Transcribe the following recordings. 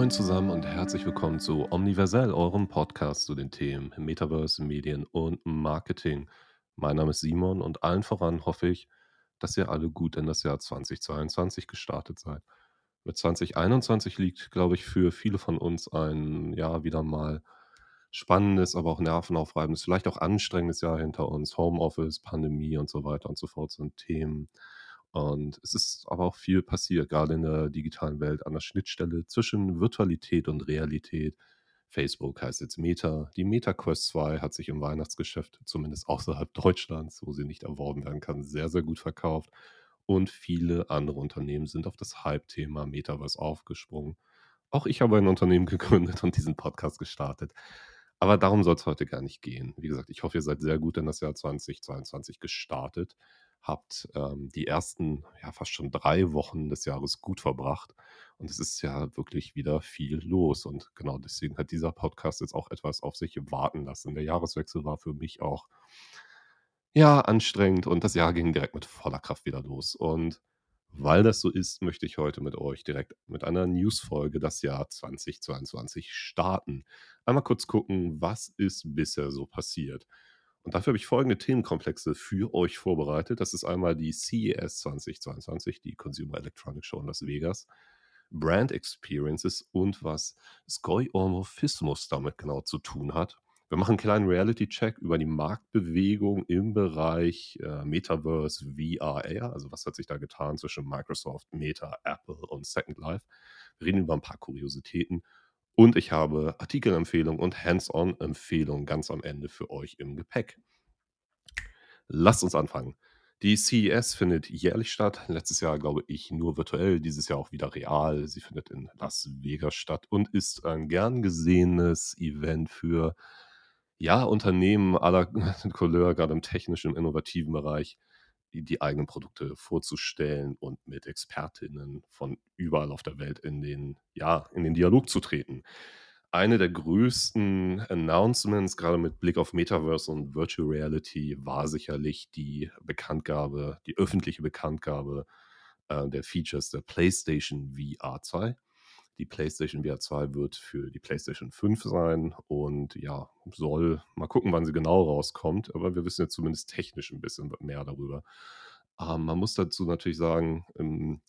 Moin zusammen und herzlich willkommen zu Omniversell, eurem Podcast zu den Themen Metaverse, Medien und Marketing. Mein Name ist Simon und allen voran hoffe ich, dass ihr alle gut in das Jahr 2022 gestartet seid. Mit 2021 liegt, glaube ich, für viele von uns ein Jahr wieder mal spannendes, aber auch nervenaufreibendes, vielleicht auch anstrengendes Jahr hinter uns. Homeoffice, Pandemie und so weiter und so fort sind Themen. Und es ist aber auch viel passiert, gerade in der digitalen Welt, an der Schnittstelle zwischen Virtualität und Realität. Facebook heißt jetzt Meta. Die Meta Quest 2 hat sich im Weihnachtsgeschäft, zumindest außerhalb Deutschlands, wo sie nicht erworben werden kann, sehr, sehr gut verkauft. Und viele andere Unternehmen sind auf das Hype-Thema Metaverse aufgesprungen. Auch ich habe ein Unternehmen gegründet und diesen Podcast gestartet. Aber darum soll es heute gar nicht gehen. Wie gesagt, ich hoffe, ihr seid sehr gut in das Jahr 2022 gestartet, habt ähm, die ersten, ja, fast schon drei Wochen des Jahres gut verbracht. Und es ist ja wirklich wieder viel los. Und genau deswegen hat dieser Podcast jetzt auch etwas auf sich warten lassen. Der Jahreswechsel war für mich auch, ja, anstrengend und das Jahr ging direkt mit voller Kraft wieder los. Und weil das so ist, möchte ich heute mit euch direkt mit einer Newsfolge das Jahr 2022 starten. Einmal kurz gucken, was ist bisher so passiert. Und dafür habe ich folgende Themenkomplexe für euch vorbereitet. Das ist einmal die CES 2022, die Consumer Electronics Show in Las Vegas, Brand Experiences und was Skoiomorphismus damit genau zu tun hat. Wir machen einen kleinen Reality-Check über die Marktbewegung im Bereich äh, Metaverse, VR. Also was hat sich da getan zwischen Microsoft, Meta, Apple und Second Life. Wir reden über ein paar Kuriositäten. Und ich habe Artikelempfehlungen und Hands-on-Empfehlungen ganz am Ende für euch im Gepäck. Lasst uns anfangen. Die CES findet jährlich statt. Letztes Jahr, glaube ich, nur virtuell, dieses Jahr auch wieder real. Sie findet in Las Vegas statt und ist ein gern gesehenes Event für ja, Unternehmen aller Couleur, gerade im technischen, innovativen Bereich, die, eigenen Produkte vorzustellen und mit Expertinnen von überall auf der Welt in den, ja, in den Dialog zu treten. Eine der größten Announcements, gerade mit Blick auf Metaverse und Virtual Reality, war sicherlich die Bekanntgabe, die öffentliche Bekanntgabe äh, der Features der PlayStation VR 2. Die PlayStation VR 2 wird für die PlayStation 5 sein und ja, soll mal gucken, wann sie genau rauskommt. Aber wir wissen jetzt zumindest technisch ein bisschen mehr darüber. Ähm, man muss dazu natürlich sagen, ähm,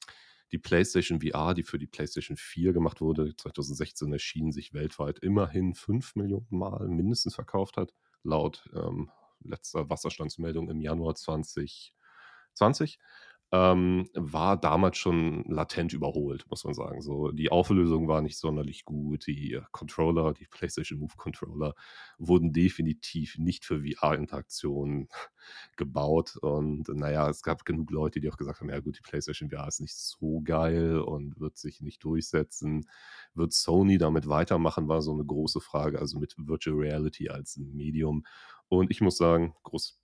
die PlayStation VR, die für die PlayStation 4 gemacht wurde, 2016 erschienen, sich weltweit immerhin 5 Millionen Mal mindestens verkauft hat, laut ähm, letzter Wasserstandsmeldung im Januar 2020 ähm, war damals schon latent überholt, muss man sagen. So, die Auflösung war nicht sonderlich gut. Die Controller, die PlayStation Move Controller, wurden definitiv nicht für VR-Interaktionen gebaut. Und naja, es gab genug Leute, die auch gesagt haben: Ja, gut, die PlayStation VR ist nicht so geil und wird sich nicht durchsetzen. Wird Sony damit weitermachen, war so eine große Frage. Also mit Virtual Reality als Medium. Und ich muss sagen, groß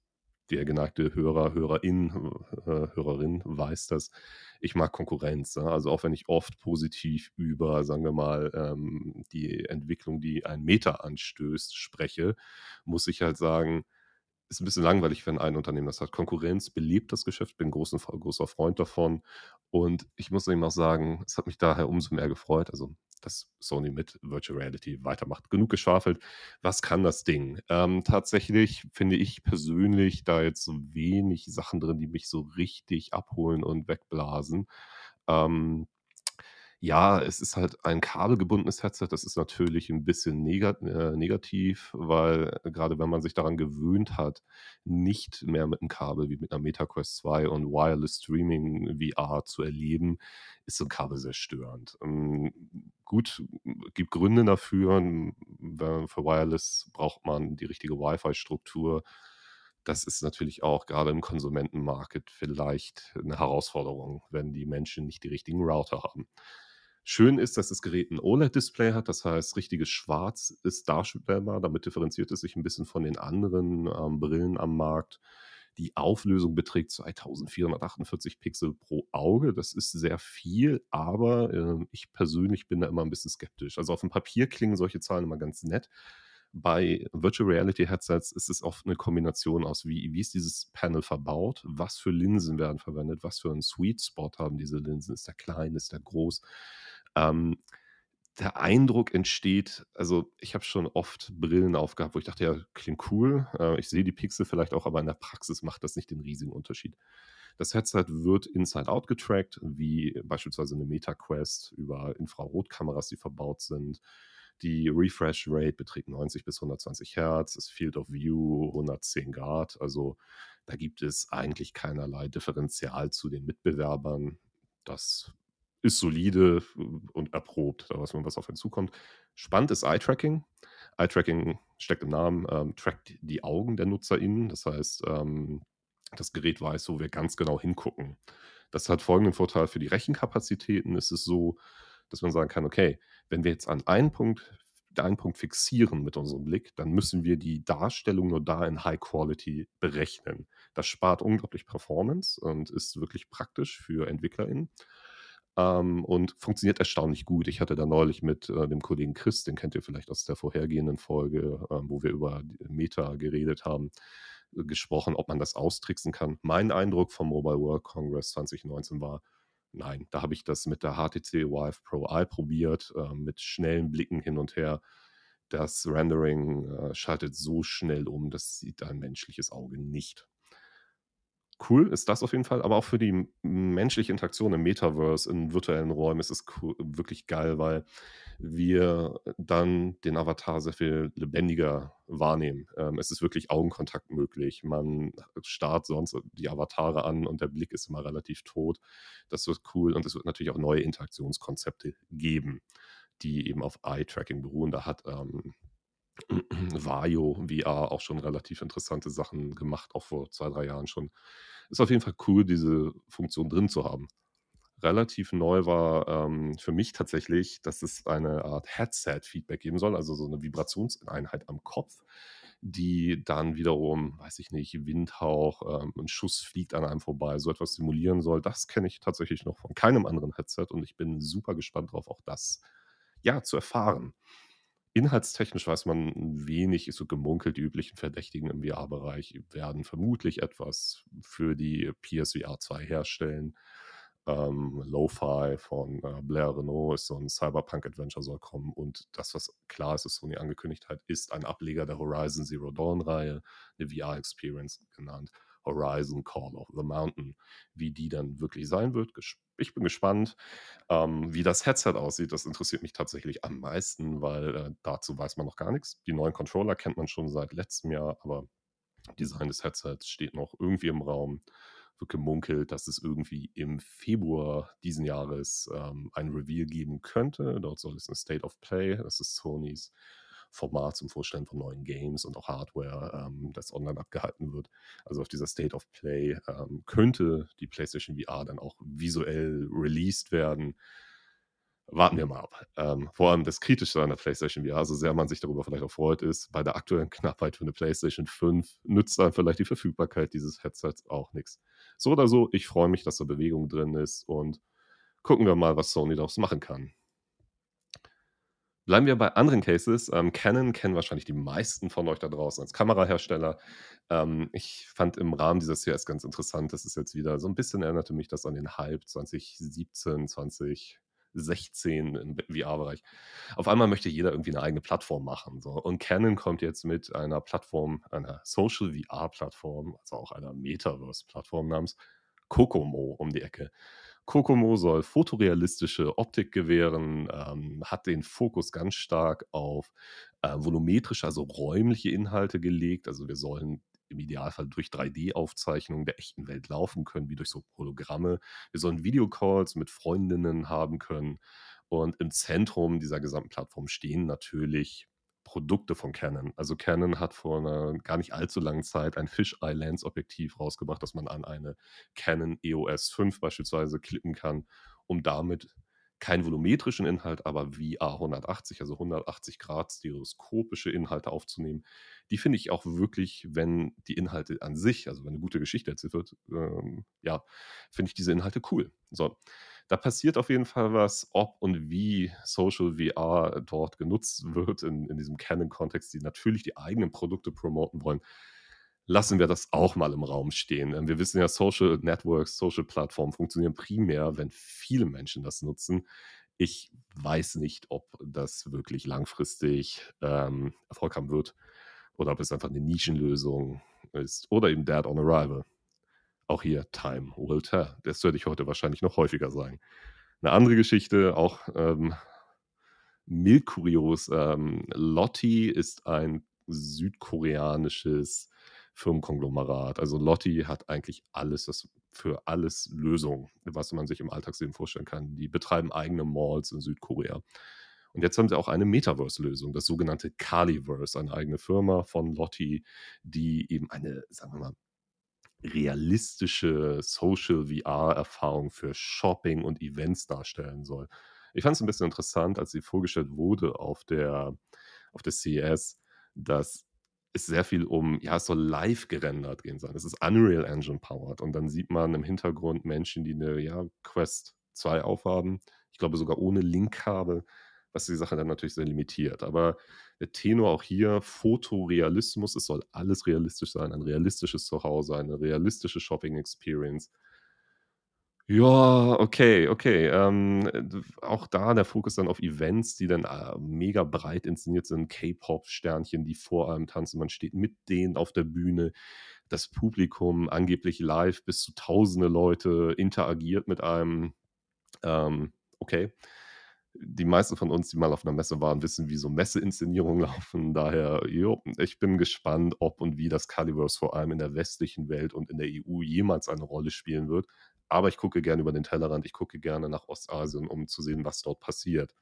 der geneigte Hörer, Hörerin, äh, Hörerin weiß das. Ich mag Konkurrenz. Ja? Also auch wenn ich oft positiv über, sagen wir mal, ähm, die Entwicklung, die ein Meta anstößt, spreche, muss ich halt sagen, ist ein bisschen langweilig, wenn ein Unternehmen das hat. Konkurrenz belebt das Geschäft, bin großen, großer Freund davon. Und ich muss eben auch sagen, es hat mich daher umso mehr gefreut. Also dass Sony mit Virtual Reality weitermacht. Genug geschwafelt. Was kann das Ding? Ähm, tatsächlich finde ich persönlich da jetzt so wenig Sachen drin, die mich so richtig abholen und wegblasen. Ähm, ja, es ist halt ein kabelgebundenes Headset. Das ist natürlich ein bisschen äh, negativ, weil gerade wenn man sich daran gewöhnt hat, nicht mehr mit einem Kabel wie mit einer MetaQuest 2 und Wireless Streaming VR zu erleben, ist so ein Kabel sehr störend. Ähm, gut, gibt Gründe dafür. für Wireless braucht man die richtige Wi-Fi-Struktur. Das ist natürlich auch gerade im Konsumentenmarkt vielleicht eine Herausforderung, wenn die Menschen nicht die richtigen Router haben. Schön ist, dass das Gerät ein OLED-Display hat, das heißt, richtiges Schwarz ist darstellbar. Damit differenziert es sich ein bisschen von den anderen ähm, Brillen am Markt. Die Auflösung beträgt 2448 Pixel pro Auge. Das ist sehr viel, aber äh, ich persönlich bin da immer ein bisschen skeptisch. Also auf dem Papier klingen solche Zahlen immer ganz nett. Bei Virtual Reality Headsets ist es oft eine Kombination aus, wie, wie ist dieses Panel verbaut, was für Linsen werden verwendet, was für einen Sweet Spot haben diese Linsen, ist der klein, ist der groß. Ähm, der Eindruck entsteht also, ich habe schon oft Brillen aufgehabt, wo ich dachte: „Ja, klingt cool. Äh, ich sehe die Pixel vielleicht auch, aber in der Praxis macht das nicht den riesigen Unterschied.“ Das Headset wird inside out getrackt, wie beispielsweise 'ne Meta Quest über Infrarotkameras, die verbaut sind. Die Refresh Rate beträgt 90 bis 120 Hertz, das Field of View 110 Grad. Also, da gibt es eigentlich keinerlei Differenzial zu den Mitbewerbern. Das ist solide und erprobt. Da weiß man, was auf einen zukommt. Spannend ist Eye-Tracking. Eye-Tracking steckt im Namen, ähm, trackt die Augen der NutzerInnen. Das heißt, ähm, das Gerät weiß, wo wir ganz genau hingucken. Das hat folgenden Vorteil: Für die Rechenkapazitäten ist es so, dass man sagen kann: „Okay, wenn wir jetzt an einen Punkt einen Punkt fixieren mit unserem Blick, dann müssen wir die Darstellung nur da in High Quality berechnen.“ Das spart unglaublich Performance und ist wirklich praktisch für EntwicklerInnen, ähm, und funktioniert erstaunlich gut. Ich hatte da neulich mit, äh, dem Kollegen Chris, den kennt ihr vielleicht aus der vorhergehenden Folge, ähm, wo wir über Meta geredet haben, äh, gesprochen, ob man das austricksen kann. Mein Eindruck vom Mobile World Congress 2019 war: Nein, da habe ich das mit der HTC Vive Pro Eye probiert, äh, mit schnellen Blicken hin und her. Das Rendering, äh, schaltet so schnell um, das sieht ein menschliches Auge nicht. Cool ist das auf jeden Fall, aber auch für die menschliche Interaktion im Metaverse, in virtuellen Räumen ist es co wirklich geil, weil wir dann den Avatar sehr viel lebendiger wahrnehmen. Ähm, es ist wirklich Augenkontakt möglich. Man starrt sonst die Avatare an und der Blick ist immer relativ tot. Das wird cool und es wird natürlich auch neue Interaktionskonzepte geben, die eben auf Eye-Tracking beruhen. Da hat, ähm, Vario VR auch schon relativ interessante Sachen gemacht, auch vor 2, 3 Jahren schon. Ist auf jeden Fall cool, diese Funktion drin zu haben. Relativ neu war, ähm, für mich tatsächlich, dass es eine Art Headset-Feedback geben soll, also so 'ne Vibrationseinheit am Kopf, die dann wiederum, weiß ich nicht, Windhauch, ähm, 'n Schuss fliegt an einem vorbei, so etwas simulieren soll. Das kenne ich tatsächlich noch von keinem anderen Headset und ich bin super gespannt drauf, auch das, ja, zu erfahren. Inhaltstechnisch weiß man wenig, ist so gemunkelt, die üblichen Verdächtigen im VR-Bereich werden vermutlich etwas für die PSVR 2 herstellen. Ähm, Lo-Fi von, äh, Blair Renault ist so 'n Cyberpunk-Adventure soll kommen und das, was klar ist, was Sony angekündigt hat, ist ein Ableger der Horizon Zero Dawn-Reihe, 'ne VR-Experience genannt, Horizon Call of the Mountain. Wie die dann wirklich sein wird, ich bin gespannt. Ähm, wie das Headset aussieht, das interessiert mich tatsächlich am meisten, weil, äh, dazu weiß man noch gar nix. Die neuen Controller kennt man schon seit letztem Jahr, aber Design des Headsets steht noch irgendwie im Raum. Wird gemunkelt, dass es irgendwie im Februar diesen Jahres, ähm, ein Reveal geben könnte. Dort soll es 'ne State of Play das ist Sonys Format zum Vorstellen von neuen Games und auch Hardware, ähm, das online abgehalten wird. Also, auf dieser State of Play, ähm, könnte die PlayStation VR dann auch visuell released werden. Warten wir mal ab. Ähm, vor allem das Kritische an der PlayStation VR, so sehr man sich darüber vielleicht auch freut, ist, bei der aktuellen Knappheit für 'ne PlayStation 5 nützt einem vielleicht die Verfügbarkeit dieses Headsets auch nix. So oder so, ich freue mich, dass da Bewegung drin ist und gucken wir mal, was Sony daraus machen kann. Bleiben wir bei anderen Cases. Ähm, Canon kennen wahrscheinlich die meisten von euch da draußen als Kamerahersteller. Ähm, ich fand im Rahmen dieser CES ganz interessant, das ist jetzt wieder so 'n bisschen erinnerte mich das an den Hype 2017, 2016 im VR-Bereich. Auf einmal möchte jeder irgendwie 'ne eigene Plattform machen, so. Und Canon kommt jetzt mit einer Plattform, einer Social VR-Plattform, also auch einer Metaverse-Plattform namens Kokomo um die Ecke. Kokomo soll fotorealistische Optik gewähren, ähm, hat den Fokus ganz stark auf, äh, volumetrische, also räumliche Inhalte gelegt. Also, wir sollen im Idealfall durch 3D-Aufzeichnungen der echten Welt laufen können, wie durch so Hologramme. Wir sollen Videocalls mit Freundinnen haben können und im Zentrum dieser gesamten Plattform stehen natürlich Produkte von Canon. Also, Canon hat vor 'ner gar nicht allzu langen Zeit ein Fisheye-Lens-Objektiv rausgebracht, das man an eine Canon EOS 5 beispielsweise klippen kann, um damit keinen volumetrischen Inhalt, aber VR 180, also 180 Grad stereoskopische Inhalte aufzunehmen. Die finde ich auch wirklich, wenn die Inhalte an sich also, wenn 'ne gute Geschichte erzählt wird, ähm, ja, finde ich diese Inhalte cool. So, da passiert auf jeden Fall was. Ob und wie Social VR dort genutzt wird in in diesem Canon-Kontext, die natürlich die eigenen Produkte promoten wollen, lassen wir das auch mal im Raum stehen. Ähm, wir wissen ja, Social Networks, Social-Plattformen funktionieren primär, wenn viele Menschen das nutzen. Ich weiß nicht, ob das wirklich langfristig ähm, Erfolg haben wird oder ob es einfach eine Nischenlösung ist oder eben Dead on Arrival. Auch hier Time will tell. Das würde ich heute wahrscheinlich noch häufiger sagen. Eine andere Geschichte, auch ähm, mild. Ähm, Lotti ist ein südkoreanisches Firmenkonglomerat. Also Lotti hat eigentlich alles, das für alles Lösungen, was man sich im Alltagsleben vorstellen kann. Die betreiben eigene Malls in Südkorea. Und jetzt haben sie auch eine Metaverse-Lösung, das sogenannte Kaliverse, eine eigene Firma von Lotti, die eben eine, sagen wir mal, realistische Social VR-Erfahrung für Shopping und Events darstellen soll. Ich fand es ein bisschen interessant, als sie vorgestellt wurde auf der, auf der CES, dass es sehr viel um, ja, es soll live gerendert gehen sein. Es ist Unreal Engine powered und dann sieht man im Hintergrund Menschen, die eine ja, Quest 2 aufhaben. Ich glaube sogar ohne Linkkabel, was die Sache dann natürlich sehr limitiert. Aber der Tenor auch hier, Fotorealismus, es soll alles realistisch sein, ein realistisches Zuhause, eine realistische Shopping Experience. Ja, okay, okay. Ähm, auch da der Fokus dann auf Events, die dann äh, mega breit inszeniert sind. K-Pop-Sternchen, die vor einem tanzen. Man steht mit denen auf der Bühne. Das Publikum angeblich live bis zu tausende Leute interagiert mit einem. Ähm, okay. Die meisten von uns, die mal auf einer Messe waren, wissen, wie so Messeinszenierungen laufen. Daher, jo, ich bin gespannt, ob und wie das Caliverse vor allem in der westlichen Welt und in der EU jemals eine Rolle spielen wird. Aber ich gucke gerne über den Tellerrand, ich gucke gerne nach Ostasien, um zu sehen, was dort passiert.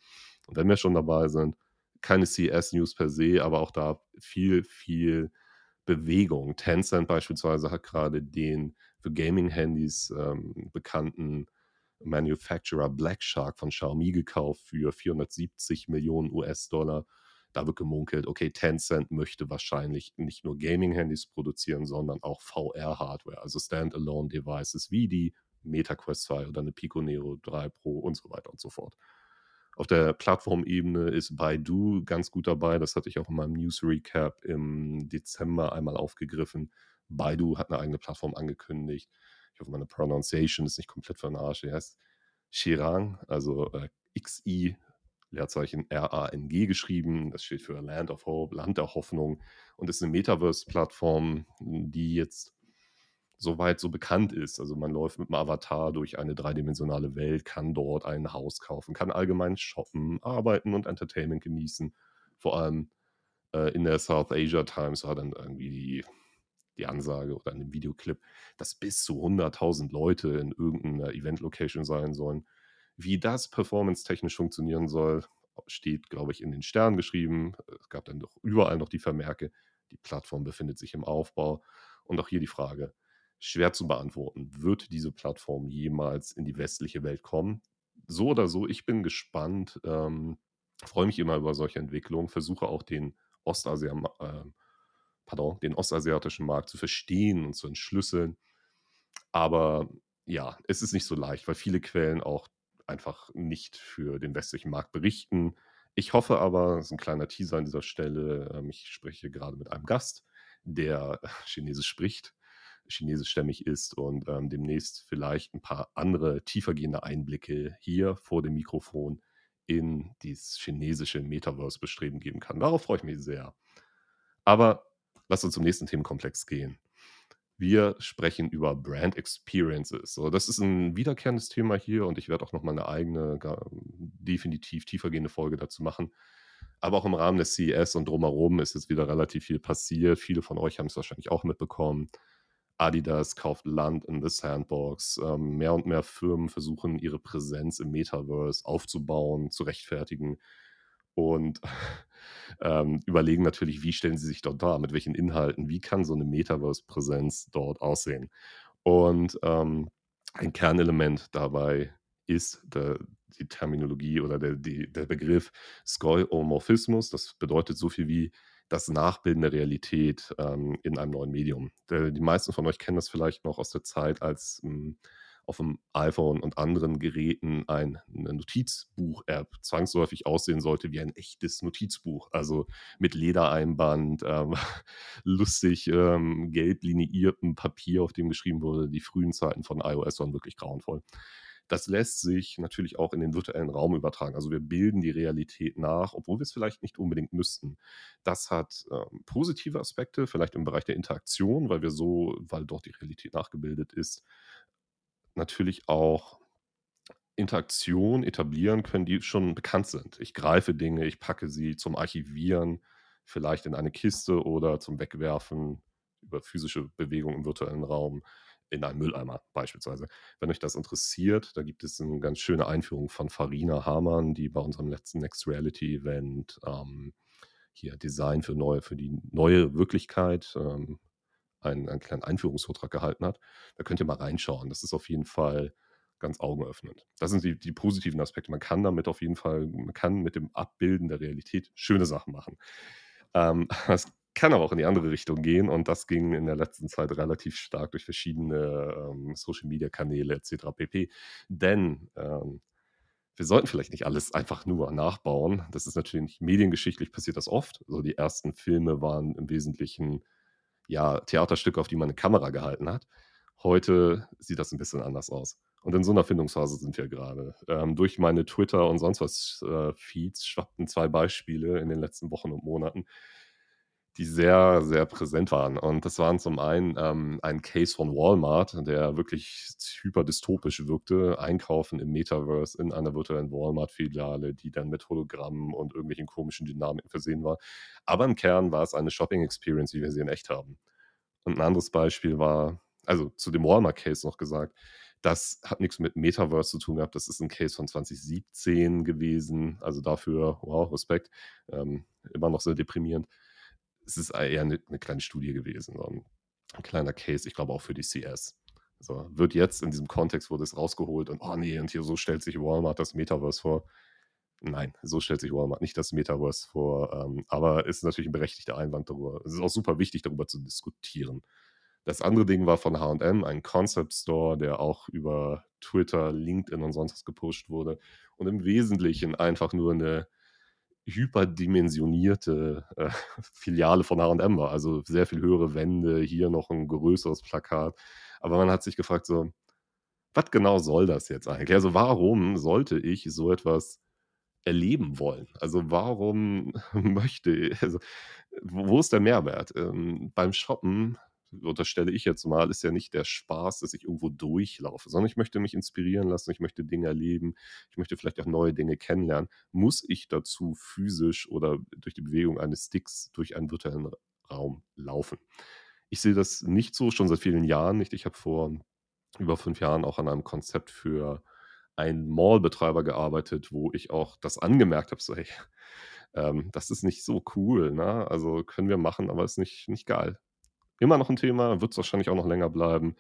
Und wenn wir schon dabei sind, keine CS-News per se, aber auch da viel, viel Bewegung. Tencent beispielsweise hat gerade den für Gaming-Handys ähm, bekannten Manufacturer Black Shark von Xiaomi gekauft für 470 Millionen US-Dollar. Da wird gemunkelt, okay, Tencent möchte wahrscheinlich nicht nur Gaming-Handys produzieren, sondern auch VR-Hardware, also Standalone-Devices wie die MetaQuest 2 oder eine Pico Neo 3 Pro und so weiter und so fort. Auf der Plattformebene ist Baidu ganz gut dabei. Das hatte ich auch in meinem News Recap im Dezember einmal aufgegriffen. Baidu hat eine eigene Plattform angekündigt. Ich hoffe, meine Pronunciation ist nicht komplett Arsch. Die heißt Shirang, also äh, XI, Leerzeichen R-A-N-G geschrieben. Das steht für Land of Hope, Land der Hoffnung und ist eine Metaverse-Plattform, die jetzt soweit so bekannt ist. Also man läuft mit einem Avatar durch eine dreidimensionale Welt, kann dort ein Haus kaufen, kann allgemein shoppen, arbeiten und Entertainment genießen. Vor allem äh, in der South Asia Times war dann irgendwie die, die Ansage oder in dem Videoclip, dass bis zu 100.000 Leute in irgendeiner Event-Location sein sollen. Wie das performance-technisch funktionieren soll, steht, glaube ich, in den Sternen geschrieben. Es gab dann doch überall noch die Vermerke, die Plattform befindet sich im Aufbau. Und auch hier die Frage, schwer zu beantworten. Wird diese Plattform jemals in die westliche Welt kommen? So oder so, ich bin gespannt, ähm, freue mich immer über solche Entwicklungen, versuche auch den, Ostasia, äh, pardon, den ostasiatischen Markt zu verstehen und zu entschlüsseln. Aber ja, es ist nicht so leicht, weil viele Quellen auch einfach nicht für den westlichen Markt berichten. Ich hoffe aber, das ist ein kleiner Teaser an dieser Stelle, ähm, ich spreche gerade mit einem Gast, der Chinesisch spricht chinesischstämmig ist und ähm, demnächst vielleicht ein paar andere tiefergehende Einblicke hier vor dem Mikrofon in dieses chinesische Metaverse-Bestreben geben kann. Darauf freue ich mich sehr. Aber lass uns zum nächsten Themenkomplex gehen. Wir sprechen über Brand Experiences. So, das ist ein wiederkehrendes Thema hier und ich werde auch noch mal eine eigene, definitiv tiefergehende Folge dazu machen. Aber auch im Rahmen des CES und drumherum ist jetzt wieder relativ viel passiert. Viele von euch haben es wahrscheinlich auch mitbekommen. Adidas kauft Land in The Sandbox. Ähm, mehr und mehr Firmen versuchen, ihre Präsenz im Metaverse aufzubauen, zu rechtfertigen und ähm, überlegen natürlich, wie stellen sie sich dort dar, mit welchen Inhalten, wie kann so eine Metaverse-Präsenz dort aussehen. Und ähm, ein Kernelement dabei ist der, die Terminologie oder der, die, der Begriff Skoiomorphismus. Das bedeutet so viel wie das Nachbilden der Realität ähm, in einem neuen Medium. Der, die meisten von euch kennen das vielleicht noch aus der Zeit, als ähm, auf dem iPhone und anderen Geräten ein, Notizbuch-App zwangsläufig aussehen sollte wie ein echtes Notizbuch. Also mit Ledereinband, ähm, lustig ähm, gelb lineiertem Papier, auf dem geschrieben wurde. Die frühen Zeiten von iOS waren wirklich grauenvoll. Das lässt sich natürlich auch in den virtuellen Raum übertragen. Also wir bilden die Realität nach, obwohl wir es vielleicht nicht unbedingt müssten. Das hat ähm, positive Aspekte, vielleicht im Bereich der Interaktion, weil wir so, weil dort die Realität nachgebildet ist, natürlich auch Interaktion etablieren können, die schon bekannt sind. Ich greife Dinge, ich packe sie zum Archivieren, vielleicht in eine Kiste oder zum Wegwerfen über physische Bewegung im virtuellen Raum in einen Mülleimer beispielsweise. Wenn euch das interessiert, da gibt es eine ganz schöne Einführung von Farina Hamann, die bei unserem letzten Next Reality Event ähm, hier Design für neue, für die neue Wirklichkeit ähm, einen, einen kleinen Einführungsvortrag gehalten hat. Da könnt ihr mal reinschauen. Das ist auf jeden Fall ganz augenöffnend. Das sind die, die positiven Aspekte. Man kann damit auf jeden Fall, man kann mit dem Abbilden der Realität schöne Sachen machen. Ähm, es kann aber auch in die andere Richtung gehen und das ging in der letzten Zeit relativ stark durch verschiedene ähm, Social-Media-Kanäle etc. pp. Denn ähm, wir sollten vielleicht nicht alles einfach nur nachbauen. Das ist natürlich mediengeschichtlich passiert das oft. Also die ersten Filme waren im Wesentlichen ja Theaterstücke, auf die man eine Kamera gehalten hat. Heute sieht das ein bisschen anders aus. Und in so einer Findungsphase sind wir gerade. Ähm, durch meine Twitter und sonst was äh, Feeds schwappten zwei Beispiele in den letzten Wochen und Monaten, die sehr, sehr präsent waren. Und das waren zum einen ähm, ein Case von Walmart, der wirklich hyper dystopisch wirkte. Einkaufen im Metaverse in einer virtuellen Walmart-Filiale, die dann mit Hologrammen und irgendwelchen komischen Dynamiken versehen war. Aber im Kern war es eine Shopping-Experience, wie wir sie in echt haben. Und ein anderes Beispiel war, also zu dem Walmart-Case noch gesagt, das hat nichts mit Metaverse zu tun gehabt. Das ist ein Case von 2017 gewesen. Also dafür, wow, Respekt. Ähm, immer noch sehr deprimierend. Es ist eher eine, eine kleine Studie gewesen. Ein, kleiner Case, ich glaube auch für die CS. So, wird jetzt in diesem Kontext wurde es rausgeholt und oh nee, und hier so stellt sich Walmart das Metaverse vor. Nein, so stellt sich Walmart nicht das Metaverse vor, ähm, aber ist natürlich ein berechtigter Einwand darüber. Es ist auch super wichtig, darüber zu diskutieren. Das andere Ding war von HM, ein Concept Store, der auch über Twitter, LinkedIn und sonst was gepusht wurde und im Wesentlichen einfach nur eine hyperdimensionierte äh, Filiale von HM war. Also sehr viel höhere Wände, hier noch ein größeres Plakat. Aber man hat sich gefragt, so, was genau soll das jetzt eigentlich? Also warum sollte ich so etwas erleben wollen? Also warum möchte, also wo ist der Mehrwert? Ähm, beim Shoppen unterstelle ich jetzt mal, ist ja nicht der Spaß, dass ich irgendwo durchlaufe, sondern ich möchte mich inspirieren lassen, ich möchte Dinge erleben, ich möchte vielleicht auch neue Dinge kennenlernen. Muss ich dazu physisch oder durch die Bewegung eines Sticks durch einen virtuellen Raum laufen? Ich sehe das nicht so, schon seit vielen Jahren nicht. Ich habe vor über fünf Jahren auch an einem Konzept für einen Mallbetreiber gearbeitet, wo ich auch das angemerkt habe, so hey, ähm, das ist nicht so cool, ne? Also können wir machen, aber ist nicht, nicht geil immer noch ein Thema, wird es wahrscheinlich auch noch länger bleiben.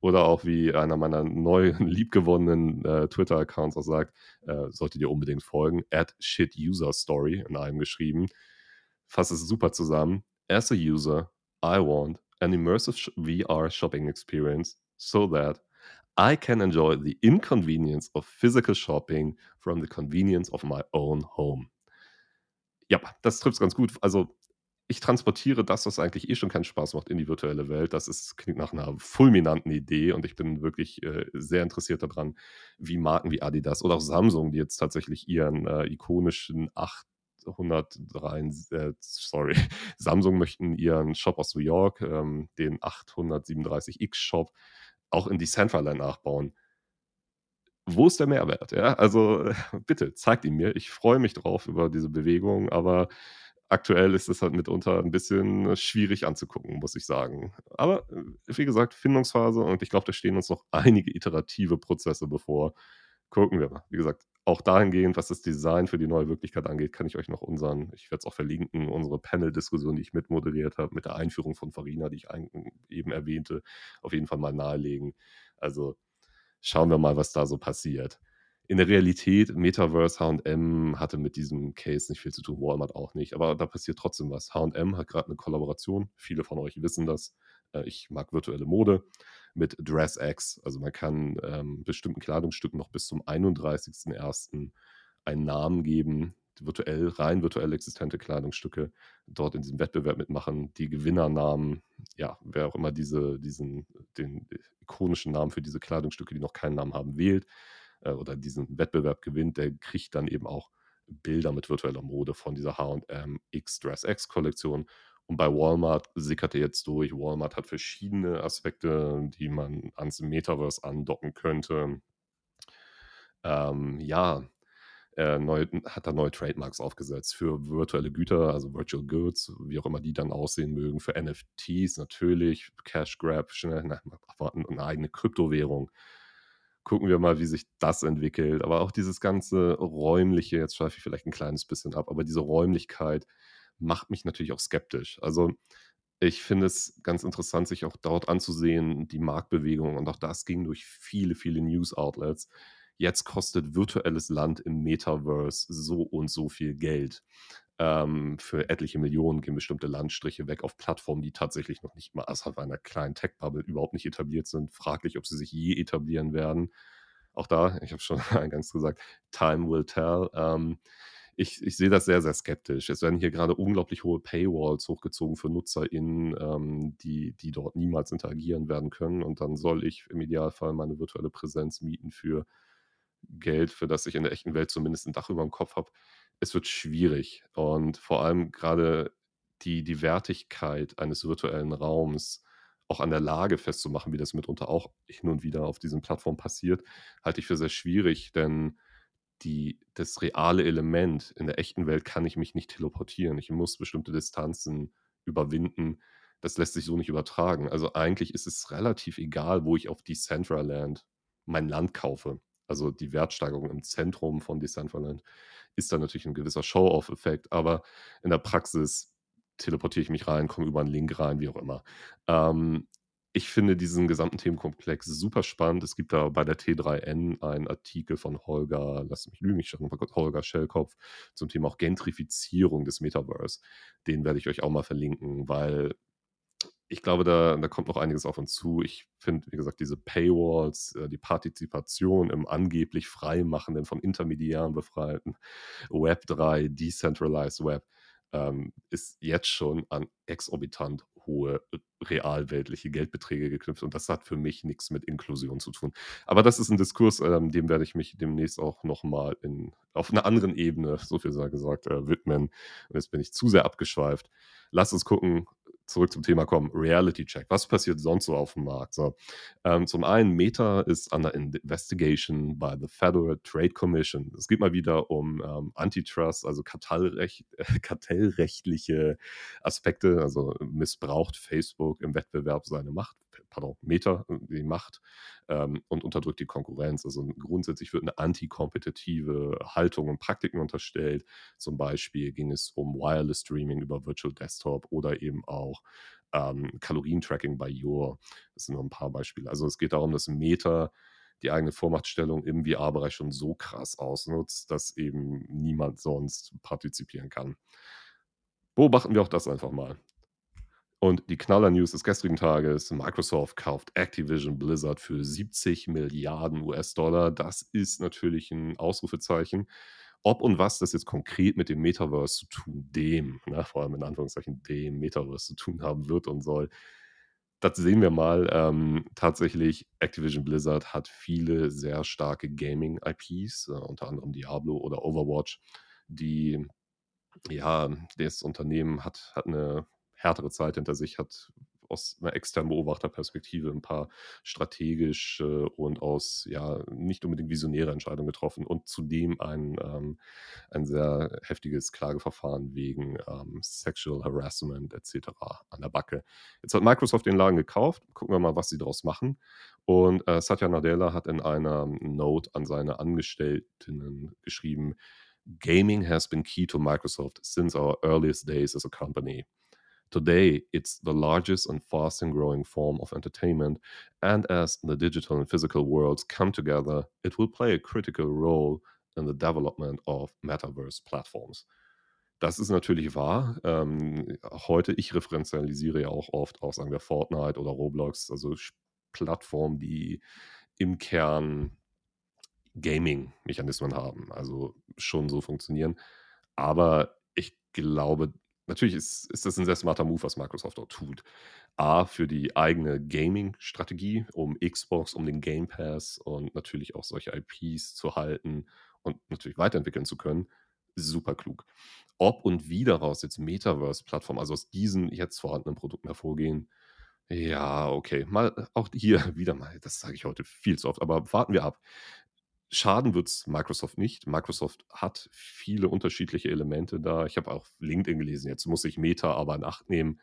Oder auch wie einer meiner neuen, liebgewonnenen äh, Twitter-Accounts auch sagt, äh, solltet ihr unbedingt folgen, at shituserstory in einem geschrieben. Fasst es super zusammen. As a user, I want an immersive VR shopping experience so that I can enjoy the inconvenience of physical shopping from the convenience of my own home. Ja, das trifft es ganz gut. Also ich transportiere das, was eigentlich eh schon keinen Spaß macht, in die virtuelle Welt. Das ist, klingt nach einer fulminanten Idee und ich bin wirklich äh, sehr interessiert daran, wie Marken wie Adidas oder auch Samsung, die jetzt tatsächlich ihren äh, ikonischen 803, äh, sorry, Samsung möchten ihren Shop aus New York, ähm, den 837X Shop, auch in Decentraland nachbauen. Wo ist der Mehrwert? Ja, also bitte zeigt ihn mir. Ich freue mich drauf über diese Bewegung, aber aktuell ist es halt mitunter ein bisschen schwierig anzugucken, muss ich sagen. Aber äh, wie gesagt, Findungsphase und ich glaube, da stehen uns noch einige iterative Prozesse bevor. Gucken wir mal. Wie gesagt, auch dahingehend, was das Design für die neue Wirklichkeit angeht, kann ich euch noch unseren, ich werde es auch verlinken, unsere Panel-Diskussion, die ich mitmoderiert habe, mit der Einführung von Farina, die ich eben erwähnte, auf jeden Fall mal nahelegen. Also schauen wir mal, was da so passiert in der Realität, Metaverse, HM hatte mit diesem Case nicht viel zu tun, Walmart auch nicht, aber da passiert trotzdem was. HM hat gerade eine Kollaboration, viele von euch wissen das. Äh, ich mag virtuelle Mode mit DressX. Also man kann ähm, bestimmten Kleidungsstücken noch bis zum 31.01. einen Namen geben, virtuell, rein virtuell existente Kleidungsstücke dort in diesem Wettbewerb mitmachen. Die Gewinnernamen, ja, wer auch immer diese, diesen, den ikonischen Namen für diese Kleidungsstücke, die noch keinen Namen haben, wählt, äh, oder diesen Wettbewerb gewinnt, der kriegt dann eben auch Bilder mit virtueller Mode von dieser H&M X Dress X Kollektion. Und bei Walmart sickert er jetzt durch. Walmart hat verschiedene Aspekte, die man ans Metaverse andocken könnte. Ähm, ja, äh, neu, hat da neue Trademarks aufgesetzt für virtuelle Güter, also Virtual Goods, wie auch immer die dann aussehen mögen, für NFTs natürlich, Cash Grab, schnell, na, eine eigene Kryptowährung. Gucken wir mal, wie sich das entwickelt. Aber auch dieses ganze räumliche, jetzt schweife ich vielleicht ein kleines bisschen ab, aber diese Räumlichkeit macht mich natürlich auch skeptisch. Also ich finde es ganz interessant, sich auch dort anzusehen, die Marktbewegung. Und auch das ging durch viele, viele News-Outlets jetzt kostet virtuelles Land im Metaverse so und so viel Geld. Ähm, für etliche Millionen gehen bestimmte Landstriche weg auf Plattformen, die tatsächlich noch nicht mal außerhalb einer kleinen Tech-Bubble überhaupt nicht etabliert sind. Fraglich, ob sie sich je etablieren werden. Auch da, ich habe schon eingangs gesagt, time will tell. Ähm, ich, ich, sehe das sehr, sehr skeptisch. Es werden hier gerade unglaublich hohe Paywalls hochgezogen für NutzerInnen, ähm, die, die dort niemals interagieren werden können. Und dann soll ich im Idealfall meine virtuelle Präsenz mieten für Geld, für das ich in der echten Welt zumindest ein Dach über dem Kopf habe, es wird schwierig. Und vor allem gerade die, die Wertigkeit eines virtuellen Raums auch an der Lage festzumachen, wie das mitunter auch hin und wieder auf diesen Plattformen passiert, halte ich für sehr schwierig, denn die, das reale Element in der echten Welt kann ich mich nicht teleportieren. Ich muss bestimmte Distanzen überwinden. Das lässt sich so nicht übertragen. Also eigentlich ist es relativ egal, wo ich auf Decentraland mein Land kaufe also die Wertsteigerung im Zentrum von Decentraland, ist dann natürlich ein gewisser Show-off-Effekt, aber in der Praxis teleportiere ich mich rein, komme über einen Link rein, wie auch immer. Ähm, ich finde diesen gesamten Themenkomplex super spannend. Es gibt da bei der T3N einen Artikel von Holger, lass mich lügen, ich kurz, Holger Schellkopf zum Thema auch Gentrifizierung des Metaverse. Den werde ich euch auch mal verlinken, weil ich glaube, da, da kommt noch einiges auf uns zu. Ich finde, wie gesagt, diese Paywalls, äh, die Partizipation im angeblich freimachenden, von Intermediären befreiten Web 3, Decentralized Web, ähm, ist jetzt schon an exorbitant hohe äh, realweltliche Geldbeträge geknüpft und das hat für mich nichts mit Inklusion zu tun. Aber das ist ein Diskurs, ähm, dem werde ich mich demnächst auch nochmal auf einer anderen Ebene, so viel sei gesagt, äh, widmen. Und jetzt bin ich zu sehr abgeschweift. Lass uns gucken, zurück zum Thema kommen, Reality Check. Was passiert sonst so auf dem Markt? So, ähm, zum einen, Meta ist under investigation by the Federal Trade Commission. Es geht mal wieder um ähm, Antitrust, also Kartellrecht, äh, kartellrechtliche Aspekte. Also missbraucht Facebook im Wettbewerb seine Macht, pardon, Meta die Macht ähm, und unterdrückt die Konkurrenz. Also grundsätzlich wird eine antikompetitive Haltung und Praktiken unterstellt. Zum Beispiel ging es um Wireless Streaming über Virtual Desktop oder eben auch ähm, Kalorientracking bei Your. Das sind nur ein paar Beispiele. Also es geht darum, dass Meta die eigene Vormachtstellung im VR-Bereich schon so krass ausnutzt, dass eben niemand sonst partizipieren kann. Beobachten wir auch das einfach mal. Und die Knaller-News des gestrigen Tages: Microsoft kauft Activision Blizzard für 70 Milliarden US-Dollar. Das ist natürlich ein Ausrufezeichen. Ob und was das jetzt konkret mit dem Metaverse zu tun, dem, ne, vor allem in Anführungszeichen, dem Metaverse zu tun haben wird und soll, das sehen wir mal. Ähm, tatsächlich, Activision Blizzard hat viele sehr starke Gaming-IPs, äh, unter anderem Diablo oder Overwatch, die, ja, das Unternehmen hat, hat eine härtere Zeit hinter sich, hat aus einer externen Beobachterperspektive ein paar strategische und aus ja nicht unbedingt visionäre Entscheidungen getroffen und zudem ein, ähm, ein sehr heftiges Klageverfahren wegen ähm, Sexual Harassment etc. an der Backe. Jetzt hat Microsoft den Laden gekauft. Gucken wir mal, was sie daraus machen. Und äh, Satya Nadella hat in einer Note an seine Angestellten geschrieben, Gaming has been key to Microsoft since our earliest days as a company. Today, it's the largest and fastest growing form of entertainment, and as the digital and physical worlds come together, it will play a critical role in the development of Metaverse Platforms. Das ist natürlich wahr. Ähm, heute, ich referenzialisiere ja auch oft auch, sagen wir, Fortnite oder Roblox, also Plattformen, die im Kern Gaming-Mechanismen haben, also schon so funktionieren. Aber ich glaube, natürlich ist ist das 'n sehr smarter Move, was Microsoft dort tut. A, für die eigene Gaming-Strategie, um Xbox, um den Game Pass und natürlich auch solche IPs zu halten und natürlich weiterentwickeln zu können. Super klug. Ob und wie daraus jetzt Metaverse-Plattformen, also aus diesen jetzt vorhandenen Produkten hervorgehen, ja, okay. Mal äh, auch hier wieder mal, das sage ich heute viel zu oft, aber warten wir ab. Schaden wird's Microsoft nicht. Microsoft hat viele unterschiedliche Elemente da. Ich habe auch LinkedIn gelesen, jetzt muss sich Meta aber in Acht nehmen.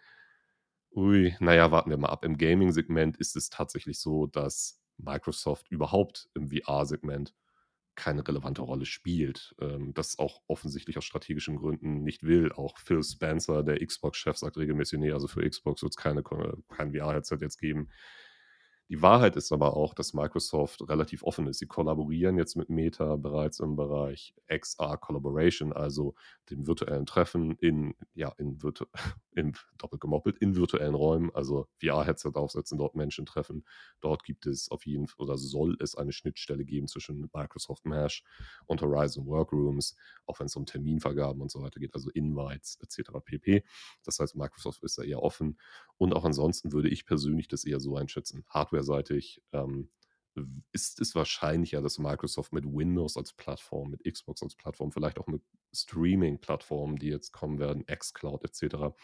Ui, na ja, warten wir mal ab. Im Gaming-Segment ist es tatsächlich so, dass Microsoft überhaupt im VR-Segment keine relevante Rolle spielt. Ähm, das auch offensichtlich aus strategischen Gründen nicht will. Auch Phil Spencer, der Xbox-Chef, sagt regelmäßig: „Ne, also für Xbox keine Ko kein VR-Headset jetzt geben.“ Die Wahrheit ist aber auch, dass Microsoft relativ offen ist. Sie kollaborieren jetzt mit Meta bereits im Bereich XR Collaboration, also dem virtuellen Treffen in ja, in virtu in doppelt gemoppelt, in virtuellen Räumen, also VR-Headset aufsetzen, dort Menschen treffen. Dort gibt es auf jeden F oder soll es eine Schnittstelle geben zwischen Microsoft Mesh und Horizon Workrooms, auch wenn's um Terminvergaben und so weiter geht, also Invites et cetera pp. Das heißt, Microsoft ist da eher offen und auch ansonsten würde ich persönlich das eher so einschätzen. Hardwareseitig, ähm, ist es wahrscheinlicher, dass Microsoft mit Windows als Plattform, mit Xbox als Plattform, vielleicht auch mit Streaming-Plattformen, die jetzt kommen werden, xCloud et cetera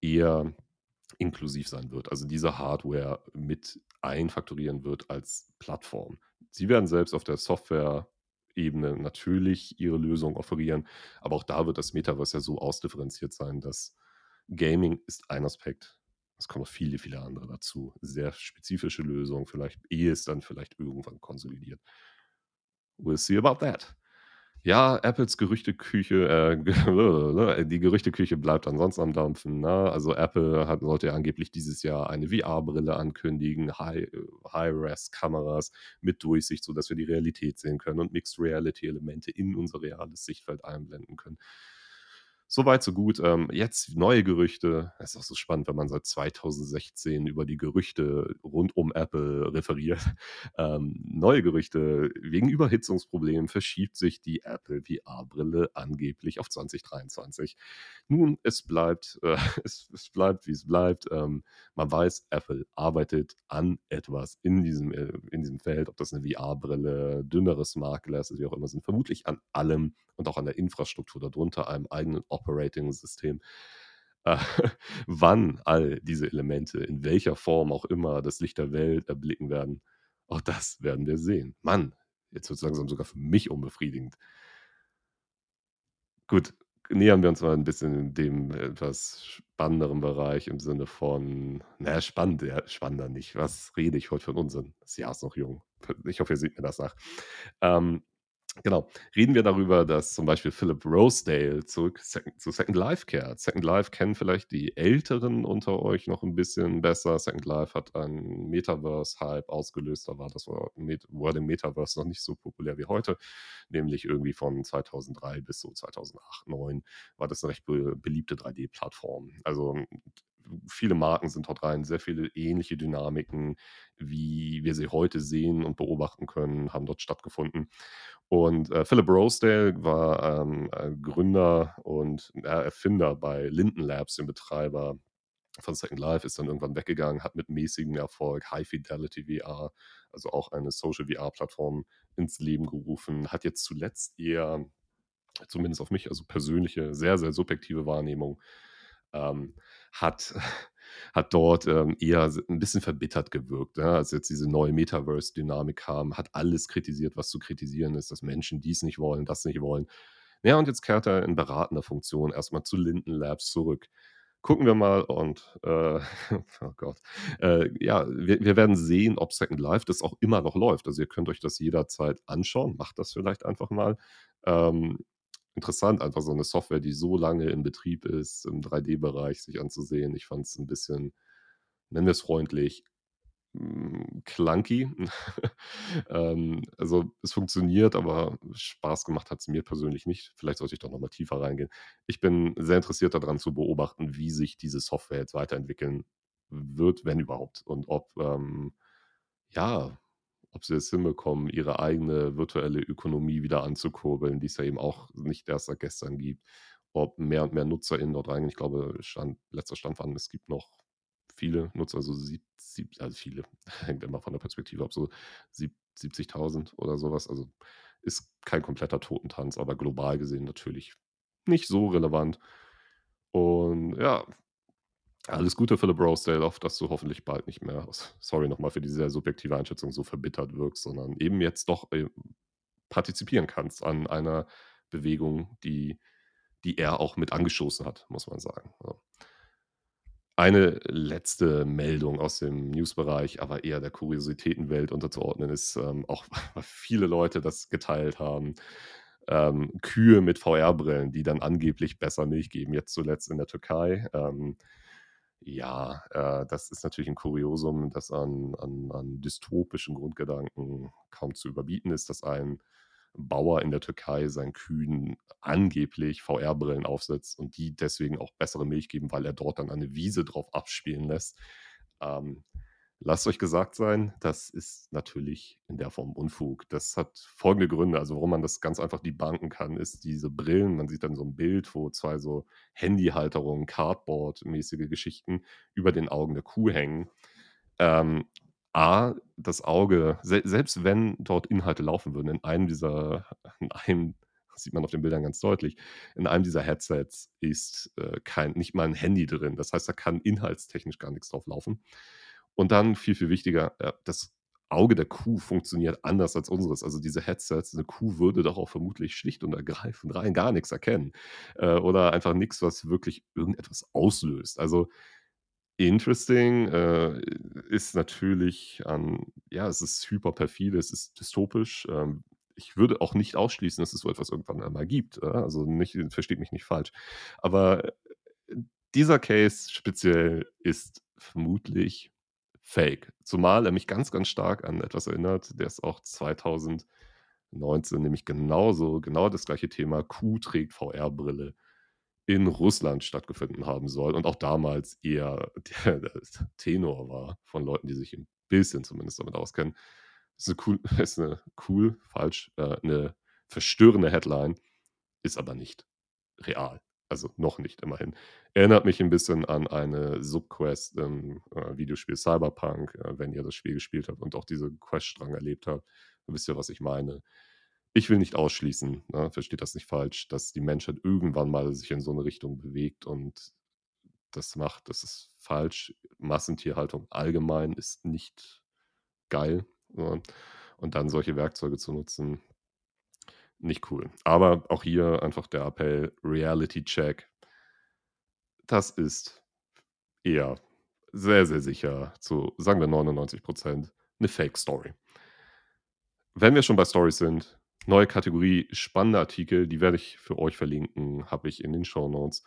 eher inklusiv sein wird. Also diese Hardware mit einfaktorieren wird als Plattform. Sie werden selbst auf der Softwareebene natürlich ihre Lösung offerieren, aber auch da wird das Metaverse ja so ausdifferenziert sein, dass Gaming ist ein Aspekt. Es kommen noch viele, viele andere dazu. Sehr spezifische Lösungen, vielleicht ehe es dann vielleicht irgendwann konsolidiert. We'll see about that. Ja, Apples Gerüchteküche, äh, die Gerüchteküche bleibt ansonsten am Dampfen, ne? Also, Apple hat sollte ja angeblich dieses Jahr eine VR-Brille ankündigen, High High-Res-Kameras mit Durchsicht, sodass wir die Realität sehen können und Mixed Reality-Elemente in unser reales Sichtfeld einblenden können. So weit, so gut. Ähm, jetzt neue Gerüchte. Es ist auch so spannend, wenn man seit 2016 über die Gerüchte rund um Apple referiert. Ähm, neue Gerüchte: Wegen Überhitzungsproblemen verschiebt sich die Apple VR-Brille angeblich auf 2023. Nun, es bleibt, äh, es es bleibt, wie's bleibt. Ähm, man weiß, Apple arbeitet an etwas in diesem äh, in diesem Feld, ob das 'ne VR-Brille, dünneres Smartglasses, wie auch immer sind, vermutlich an allem und auch an der Infrastruktur da drunter, einem eigenen Operating-System. Äh, wann all diese Elemente in welcher Form auch immer das Licht der Welt erblicken werden, auch das werden wir sehen. Mann, jetzt wird's langsam sogar für mich unbefriedigend. Gut, nähern wir uns mal 'n bisschen dem etwas spannenderen Bereich im Sinne von na ja, spannend, ja, spannender nicht. Was rede ich heute für 'n Unsinn? Das Jahr ist noch jung. Ich hoffe, ihr seht mir das nach. Ähm, genau. Reden wir darüber, dass zum Beispiel Philip Rosedale zurück zu Second Life kehrt. Second Life kennen vielleicht die Älteren unter euch noch 'n bisschen besser. Second Life hat einen Metaverse-Hype ausgelöst. Da war das Word im Metaverse noch nicht so populär wie heute, nämlich irgendwie von 2003 bis so 2008, 9 war das 'ne recht be beliebte 3D-Plattform. Also, viele Marken sind dort rein, sehr viele ähnliche Dynamiken, wie wir sie heute sehen und beobachten können, haben dort stattgefunden. Und, äh, Philip Rosedale war, ähm, äh, Gründer und, Erfinder bei Linden Labs, dem Betreiber von Second Life, ist dann irgendwann weggegangen, hat mit mäßigem Erfolg High Fidelity VR, also auch eine Social-VR-Plattform ins Leben gerufen, hat jetzt zuletzt eher, zumindest auf mich, also persönliche, sehr, sehr subjektive Wahrnehmung, ähm, hat hat dort, ähm, eher s 'n bisschen verbittert gewirkt, ja, als jetzt diese neue Metaverse-Dynamik kam, hat alles kritisiert, was zu kritisieren ist, dass Menschen dies nicht wollen, das nicht wollen. Ja, und jetzt kehrt er in beratender Funktion erst mal zu Linden Labs zurück. Gucken wir mal und, äh, oh Gott, äh, ja, wir wir werden sehen, ob Second Life das auch immer noch läuft. Also, ihr könnt euch das jederzeit anschauen. Macht das vielleicht einfach mal. Ähm, interessant, einfach so 'ne Software, die so lange in Betrieb ist, im 3D-Bereich sich anzusehen. Ich fand's 'n bisschen, nennen wir's freundlich, hm, clunky. Ähm, also, es funktioniert, aber Spaß gemacht hat's mir persönlich nicht. Vielleicht sollte ich doch noch mal tiefer reingehen. Ich bin sehr interessiert da dran zu beobachten, wie sich diese Software jetzt weiterentwickeln wird, wenn überhaupt. Und ob, ähm, ja ob sie es hinbekommen, ihre eigene virtuelle Ökonomie wieder anzukurbeln, die es ja eben auch nicht erst seit gestern gibt. ob mehr und mehr NutzerInnen dort reingehen. Ich glaube, Stand letzter Stand war, es gibt noch viele Nutzer, also sieb sieb also viele, hängt immer von der Perspektive ab, so sieb 70.000 oder so was. Also, ist kein kompletter Totentanz, aber global gesehen natürlich nicht so relevant. Und ja, alles Gute, Philip Rosedale, auf dass du hoffentlich bald nicht mehr sorry noch mal für die sehr subjektive Einschätzung, so verbittert wirkst, sondern eben jetzt doch, äh, partizipieren kannst an einer Bewegung, die die er auch mit angestoßen hat, muss man sagen. Eine letzte Meldung aus dem News-Bereich, aber eher der Kuriositätenwelt unterzuordnen ist, ähm, auch weil viele Leute das geteilt haben. Ähm, Kühe mit VR-Brillen, die dann angeblich besser Milch geben, jetzt zuletzt in der Türkei. Ähm, ja, äh, das ist natürlich ein Kuriosum, das an an an dystopischen Grundgedanken kaum zu überbieten ist, dass ein Bauer in der Türkei seinen Kühen angeblich VR-Brillen aufsetzt und die deswegen auch bessere Milch geben, weil er dort dann eine Wiese drauf abspielen lässt. Ähm, lasst euch gesagt sein, das ist natürlich in der Form Unfug. Das hat folgende Gründe. Also, warum man das ganz einfach debunken kann, ist diese Brillen man sieht dann so ein Bild, wo 2 so Handyhalterungen, Cardboard-mäßige Geschichten über den Augen der Kuh hängen. Ähm, A, das Auge, se selbst wenn dort Inhalte laufen würden, in einem dieser in einem das sieht man auf den Bildern ganz deutlich, in einem dieser Headsets ist, äh, kein nicht mal ein Handy drin. Das heißt, da kann inhaltstechnisch gar nichts drauf laufen. Und dann viel, viel wichtiger, äh, das Auge der Kuh funktioniert anders als unseres. Also, diese Headsets eine Kuh würde darauf vermutlich schlicht und ergreifend rein gar nichts erkennen, äh, oder einfach nichts, was wirklich irgendetwas auslöst. Also Interesting, äh, ist natürlich an ja, es ist hyper perfide, es ist dystopisch. Ähm, ich würde auch nicht ausschließen, dass es so etwas irgendwann einmal gibt? Also, nicht versteht mich nicht falsch. Aber, dieser Case speziell ist vermutlich fake, zumal er mich ganz, ganz stark an etwas erinnert, der ist auch 2019 nämlich genauso genau das gleiche Thema: Kuh trägt VR-Brille in Russland stattgefunden haben soll und auch damals eher der der Tenor war von Leuten, die sich 'n bisschen zumindest damit auskennen. Ist 'ne cool ist 'ne cool, falsch, äh, 'ne verstörende Headline, ist aber nicht real. Also, noch nicht, immerhin. Erinnert mich 'n bisschen an eine Subquest im, äh, Videospiel Cyberpunk. Äh, wenn ihr das Spiel gespielt habt und auch diese Queststrang erlebt habt, wisst ihr, was ich meine. Ich will nicht ausschließen, ne, versteht das nicht falsch, dass die Menschheit irgendwann mal sich in so 'ne Richtung bewegt und das macht. Das ist falsch. Massentierhaltung allgemein ist nicht geil, ne? Und dann solche Werkzeuge zu nutzen, nicht cool. Aber auch hier einfach der Appell, Reality Check. Das ist eher sehr, sehr sicher zu, sagen wir 99% 'ne Fake Story. Wenn wir schon bei Storys sind, neue Kategorie, spannende Artikel, die werde ich für euch verlinken, habe ich in den Shownotes.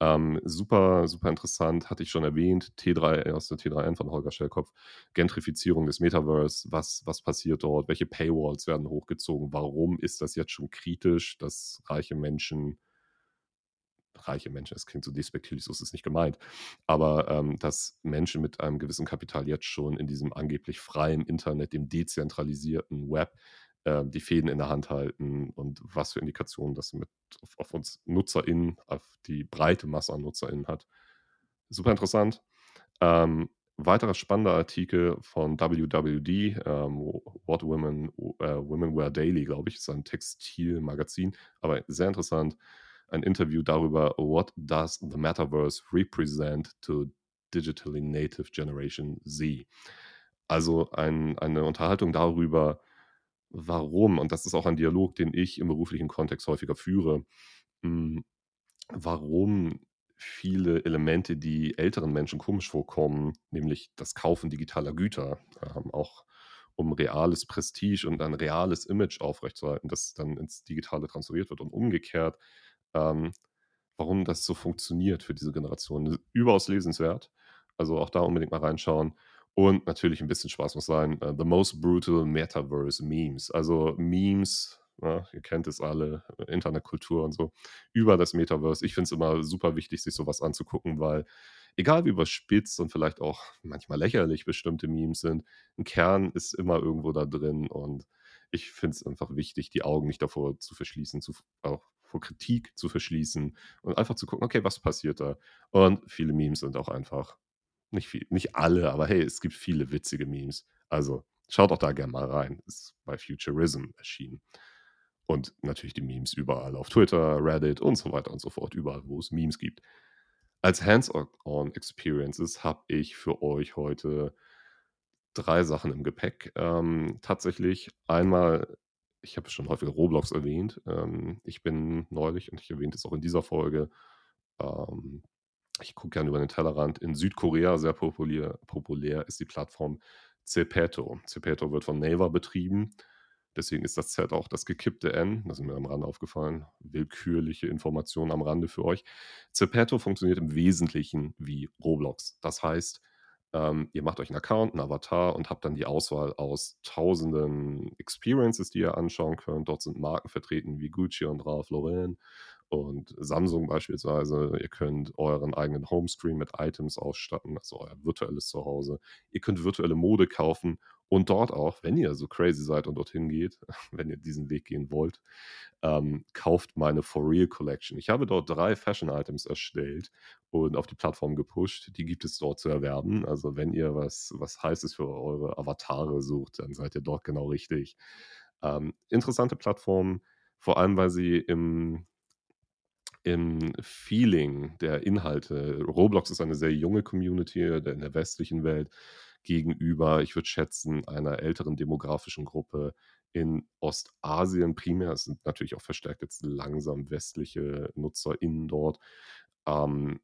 Ähm, super, super interessant, hatte ich schon erwähnt, T3 aus der T3N von Holger Schellkopf, Gentrifizierung des Metaverse, was was passiert dort? Welche Paywalls werden hochgezogen? Warum ist das jetzt schon kritisch, dass reiche Menschen reiche Menschen, das klingt so despektierlich, so ist es nicht gemeint, aber, ähm, dass Menschen mit einem gewissen Kapital jetzt schon in diesem angeblich freien Internet, dem dezentralisierten Web, ähm, die Fäden in der Hand halten und was für Indikationen das mit auf auf uns NutzerInnen, auf die breite Masse an NutzerInnen hat. Super interessant. Ähm, weiterer spannender Artikel von WWD, ähm, What Women äh, Women Wear Daily, glaube ich, ist ein Textilmagazin, aber sehr interessant. Ein Interview darüber, What does the Metaverse represent to digitally native Generation Z? Also ein eine Unterhaltung darüber, warum und das ist auch ein Dialog, den ich im beruflichen Kontext häufiger führe, hm, warum viele Elemente, die älteren Menschen komisch vorkommen, nämlich das Kaufen digitaler Güter, ähm, auch um reales Prestige und ein reales Image aufrechtzuerhalten, das dann ins Digitale transferiert wird und umgekehrt, ähm, warum das so funktioniert für diese Generation. Überaus lesenswert. Also, auch da unbedingt mal reinschauen. Und natürlich 'n bisschen Spaß muss sein, äh, „The Most Brutal Metaverse Memes“, also Memes, ne, ihr kennt es alle, Internetkultur und so, über das Metaverse. Ich finde es immer super wichtig, sich so was anzugucken, weil egal wie überspitzt und vielleicht auch manchmal lächerlich bestimmte Memes sind, 'n Kern ist immer irgendwo da drin und ich finde es einfach wichtig, die Augen nicht davor zu verschließen, zu auch vor Kritik zu verschließen und einfach zu gucken, okay, was passiert da? Und viele Memes sind auch einfach nicht viel nicht alle, aber hey, es gibt viele witzige Memes. Also, schaut auch da gerne mal rein. Ist bei Futurism erschienen. Und natürlich die Memes überall auf Twitter, Reddit und so weiter und so fort, überall, wo es Memes gibt. Als Hands-on Experiences habe ich für euch heute drei Sachen im Gepäck. Ähm, tatsächlich einmal, ich habe schon häufiger Roblox erwähnt. Ähm, ich bin neulich, und ich erwähne es auch in dieser Folge, ähm, ich gucke gerne über den Tellerrand. In Südkorea sehr populär, populär ist die Plattform Zepeto. Zepeto wird von Naver betrieben. Deswegen ist das Z auch das gekippte N. Das ist mir am Rande aufgefallen. Willkürliche Informationen am Rande für euch. Zepeto funktioniert im Wesentlichen wie Roblox. Das heißt, ähm, ihr macht euch einen Account, einen Avatar und habt dann die Auswahl aus tausenden Experiences, die ihr anschauen könnt. Dort sind Marken vertreten wie Gucci und Ralph Lauren und Samsung beispielsweise. Ihr könnt euren eigenen Homescreen mit Items ausstatten, also euer virtuelles Zuhause. Ihr könnt virtuelle Mode kaufen und dort auch, wenn ihr so crazy seid und dorthin geht, wenn ihr diesen Weg gehen wollt, ähm, kauft meine For Real Collection. Ich habe dort drei Fashion Items erstellt und auf die Plattform gepusht. Die gibt es dort zu erwerben. Also wenn ihr was, was Heißes für eure Avatare sucht, dann seid ihr dort genau richtig. Ähm, interessante Plattform, vor allem weil sie im im Feeling der Inhalte Roblox ist eine sehr junge Community in der westlichen Welt gegenüber, ich würde schätzen, einer älteren demografischen Gruppe in Ostasien primär. Es sind natürlich auch verstärkt jetzt langsam westliche NutzerInnen dort. Ähm,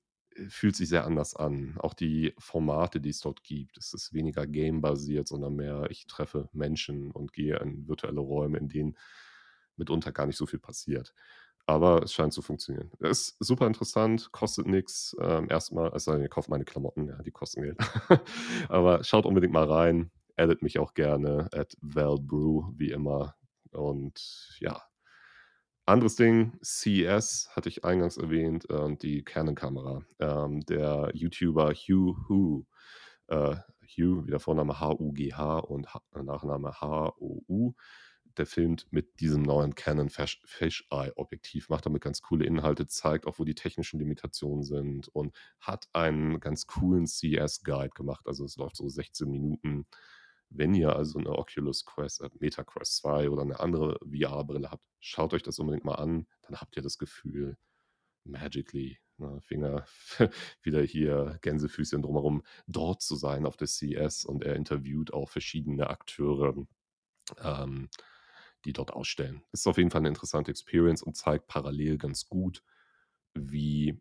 fühlt sich sehr anders an. Auch die Formate, die es dort gibt, es ist weniger game-basiert, sondern mehr, ich treffe Menschen und gehe in virtuelle Räume, in denen mitunter gar nicht so viel passiert. Aber es scheint zu funktionieren. Ist super interessant, kostet nichts. Ähm, erstmal, denn, ihr kauft meine Klamotten, ja, die kosten Geld. Aber schaut unbedingt mal rein. Edit mich auch gerne at Valbrew, wie immer. Und ja. Anderes Ding, CES hatte ich eingangs erwähnt und die Canon-Kamera. Ähm, der YouTuber Hugh Hu, äh, Hugh, wie der Vorname H-U-G-H und Nachname H-O-U, der filmt mit diesem neuen Canon Fisheye-Objektiv, macht damit ganz coole Inhalte, zeigt auch, wo die technischen Limitationen sind und hat einen ganz coolen CS-Guide gemacht. Also es läuft so 16 Minuten. Wenn ihr also eine Oculus Quest, äh, Meta Quest 2 oder eine andere VR-Brille habt, schaut euch das unbedingt mal an. Dann habt ihr das Gefühl, magically, ne, Finger wieder hier Gänsefüßchen drumherum, dort zu sein auf der CS und er interviewt auch verschiedene Akteure. Ähm, die dort ausstellen. Ist auf jeden Fall eine interessante Experience und zeigt parallel ganz gut, wie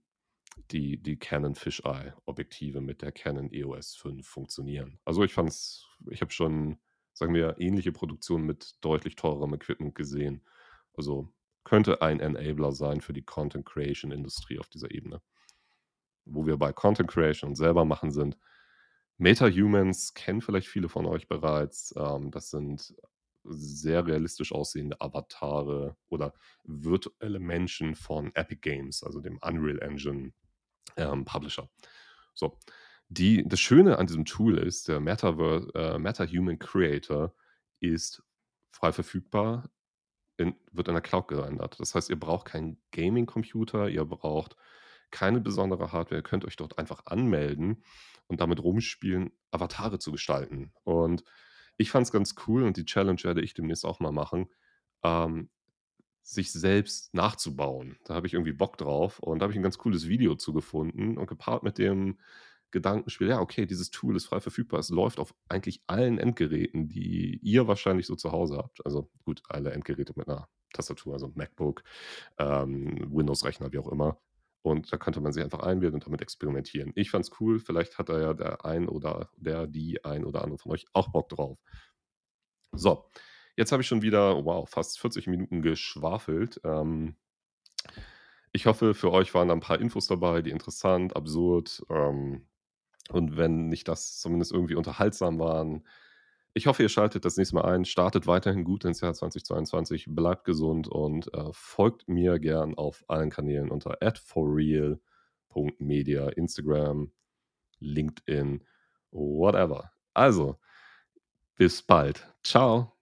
die, die Canon Fisheye Objektive mit der Canon EOS 5 funktionieren. Also ich fand's, ich habe schon, sagen wir, ähnliche Produktionen mit deutlich teurerem Equipment gesehen. Also könnte ein Enabler sein für die Content Creation Industrie auf dieser Ebene. Wo wir bei Content Creation und selber machen sind. Meta-Humans kennen vielleicht viele von euch bereits. Ähm, das sind sehr realistisch aussehende Avatare oder virtuelle Menschen von Epic Games, also dem Unreal Engine ähm, Publisher. So. Die, das Schöne an diesem Tool ist, der Metaverse, äh, MetaHuman Creator ist frei verfügbar, in, wird in der Cloud gerendert. Das heißt, ihr braucht keinen Gaming-Computer, ihr braucht keine besondere Hardware, ihr könnt euch dort einfach anmelden und damit rumspielen, Avatare zu gestalten. Und ich fand es ganz cool und die Challenge werde ich demnächst auch mal machen, ähm, sich selbst nachzubauen. Da habe ich irgendwie Bock drauf und da habe ich ein ganz cooles Video zu gefunden und gepaart mit dem Gedankenspiel, ja, okay, dieses Tool ist frei verfügbar. Es läuft auf eigentlich allen Endgeräten, die ihr wahrscheinlich so zu Hause habt. Also gut, alle Endgeräte mit einer Tastatur, also MacBook, ähm, Windows-Rechner, wie auch immer. Und da könnte man sich einfach einwählen und damit experimentieren. Ich fand es cool. Vielleicht hat da ja der ein oder der, die ein oder andere von euch auch Bock drauf. So, jetzt habe ich schon wieder, wow, fast 40 Minuten geschwafelt. Ähm, ich hoffe, für euch waren da ein paar Infos dabei, die interessant, absurd ähm, und wenn nicht das zumindest irgendwie unterhaltsam waren, ich hoffe, ihr schaltet das nächste Mal ein, startet weiterhin gut ins Jahr 2022, bleibt gesund und äh, folgt mir gern auf allen Kanälen unter forreal.media, Instagram, LinkedIn, whatever. Also, bis bald. Ciao.